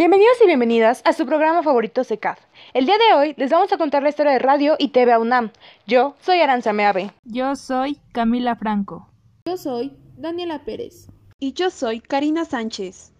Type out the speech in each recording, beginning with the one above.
Bienvenidos y bienvenidas a su programa favorito SECAF. El día de hoy les vamos a contar la historia de radio y TV UNAM. Yo soy Aranza Meave. Yo soy Camila Franco. Yo soy Daniela Pérez. Y yo soy Karina Sánchez.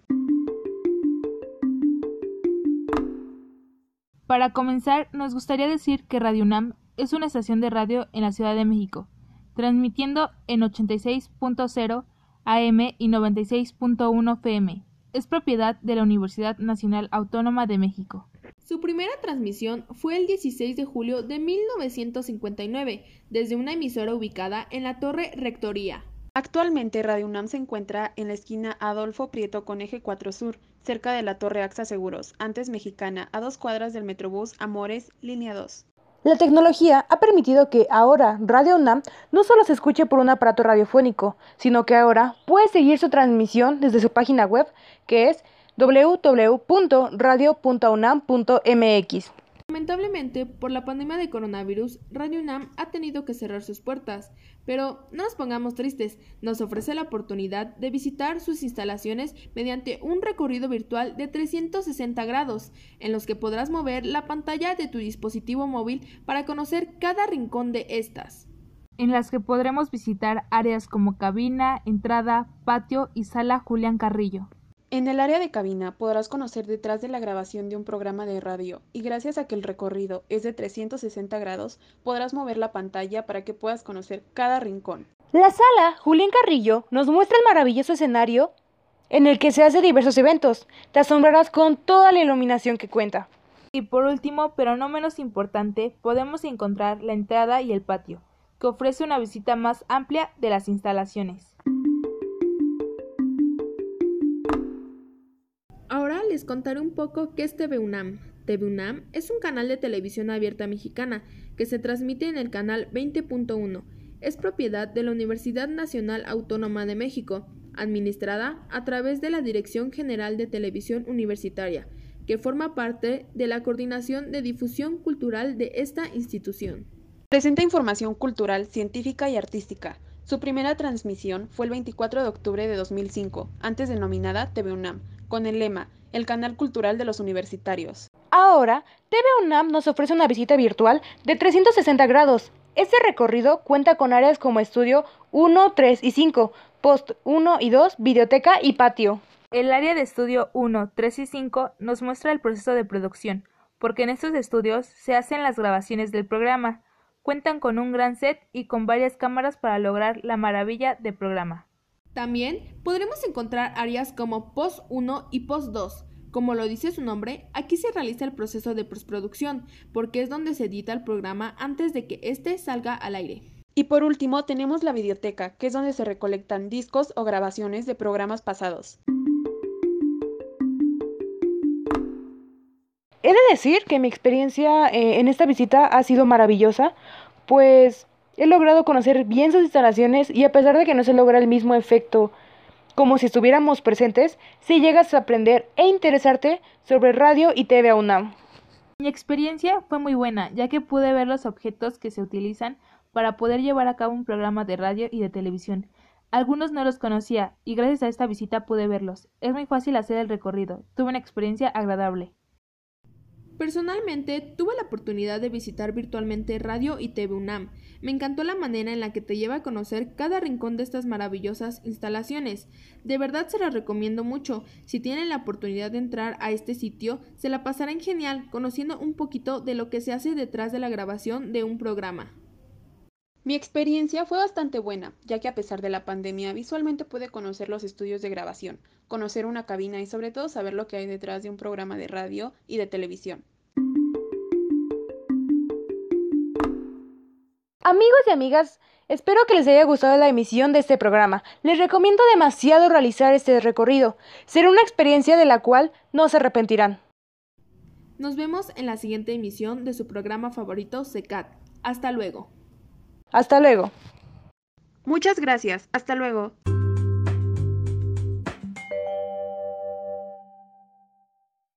Para comenzar, nos gustaría decir que Radio UNAM es una estación de radio en la Ciudad de México, transmitiendo en 86.0 AM y 96.1 FM es propiedad de la Universidad Nacional Autónoma de México. Su primera transmisión fue el 16 de julio de 1959 desde una emisora ubicada en la Torre Rectoría. Actualmente Radio UNAM se encuentra en la esquina Adolfo Prieto con eje 4 Sur, cerca de la Torre AXA Seguros, antes mexicana, a dos cuadras del Metrobús Amores, línea 2. La tecnología ha permitido que ahora Radio UNAM no solo se escuche por un aparato radiofónico, sino que ahora puede seguir su transmisión desde su página web, que es www.radio.unam.mx. Lamentablemente, por la pandemia de coronavirus, Radio UNAM ha tenido que cerrar sus puertas, pero no nos pongamos tristes, nos ofrece la oportunidad de visitar sus instalaciones mediante un recorrido virtual de 360 grados, en los que podrás mover la pantalla de tu dispositivo móvil para conocer cada rincón de estas. En las que podremos visitar áreas como cabina, entrada, patio y sala Julián Carrillo. En el área de cabina podrás conocer detrás de la grabación de un programa de radio y gracias a que el recorrido es de 360 grados podrás mover la pantalla para que puedas conocer cada rincón. La sala Julián Carrillo nos muestra el maravilloso escenario en el que se hacen diversos eventos. Te asombrarás con toda la iluminación que cuenta. Y por último, pero no menos importante, podemos encontrar la entrada y el patio, que ofrece una visita más amplia de las instalaciones. Les contaré un poco qué es TV UNAM. TV UNAM es un canal de televisión abierta mexicana que se transmite en el canal 20.1. Es propiedad de la Universidad Nacional Autónoma de México, administrada a través de la Dirección General de Televisión Universitaria, que forma parte de la Coordinación de Difusión Cultural de esta institución. Presenta información cultural, científica y artística. Su primera transmisión fue el 24 de octubre de 2005, antes denominada TV UNAM, con el lema El canal cultural de los universitarios. Ahora, TV UNAM nos ofrece una visita virtual de 360 grados. Este recorrido cuenta con áreas como estudio 1, 3 y 5, post 1 y 2, biblioteca y patio. El área de estudio 1, 3 y 5 nos muestra el proceso de producción, porque en estos estudios se hacen las grabaciones del programa. Cuentan con un gran set y con varias cámaras para lograr la maravilla de programa. También podremos encontrar áreas como Post 1 y Post 2. Como lo dice su nombre, aquí se realiza el proceso de postproducción, porque es donde se edita el programa antes de que éste salga al aire. Y por último tenemos la videoteca, que es donde se recolectan discos o grabaciones de programas pasados. He de decir que mi experiencia eh, en esta visita ha sido maravillosa, pues He logrado conocer bien sus instalaciones y a pesar de que no se logra el mismo efecto como si estuviéramos presentes, sí llegas a aprender e interesarte sobre radio y TV UNAM. Mi experiencia fue muy buena, ya que pude ver los objetos que se utilizan para poder llevar a cabo un programa de radio y de televisión. Algunos no los conocía y gracias a esta visita pude verlos. Es muy fácil hacer el recorrido. Tuve una experiencia agradable. Personalmente, tuve la oportunidad de visitar virtualmente Radio y TV UNAM. Me encantó la manera en la que te lleva a conocer cada rincón de estas maravillosas instalaciones. De verdad se las recomiendo mucho. Si tienen la oportunidad de entrar a este sitio, se la pasarán genial conociendo un poquito de lo que se hace detrás de la grabación de un programa. Mi experiencia fue bastante buena, ya que a pesar de la pandemia visualmente pude conocer los estudios de grabación, conocer una cabina y sobre todo saber lo que hay detrás de un programa de radio y de televisión. Amigos y amigas, espero que les haya gustado la emisión de este programa. Les recomiendo demasiado realizar este recorrido. Será una experiencia de la cual no se arrepentirán. Nos vemos en la siguiente emisión de su programa favorito, SECAT. Hasta luego. Hasta luego. Muchas gracias. Hasta luego.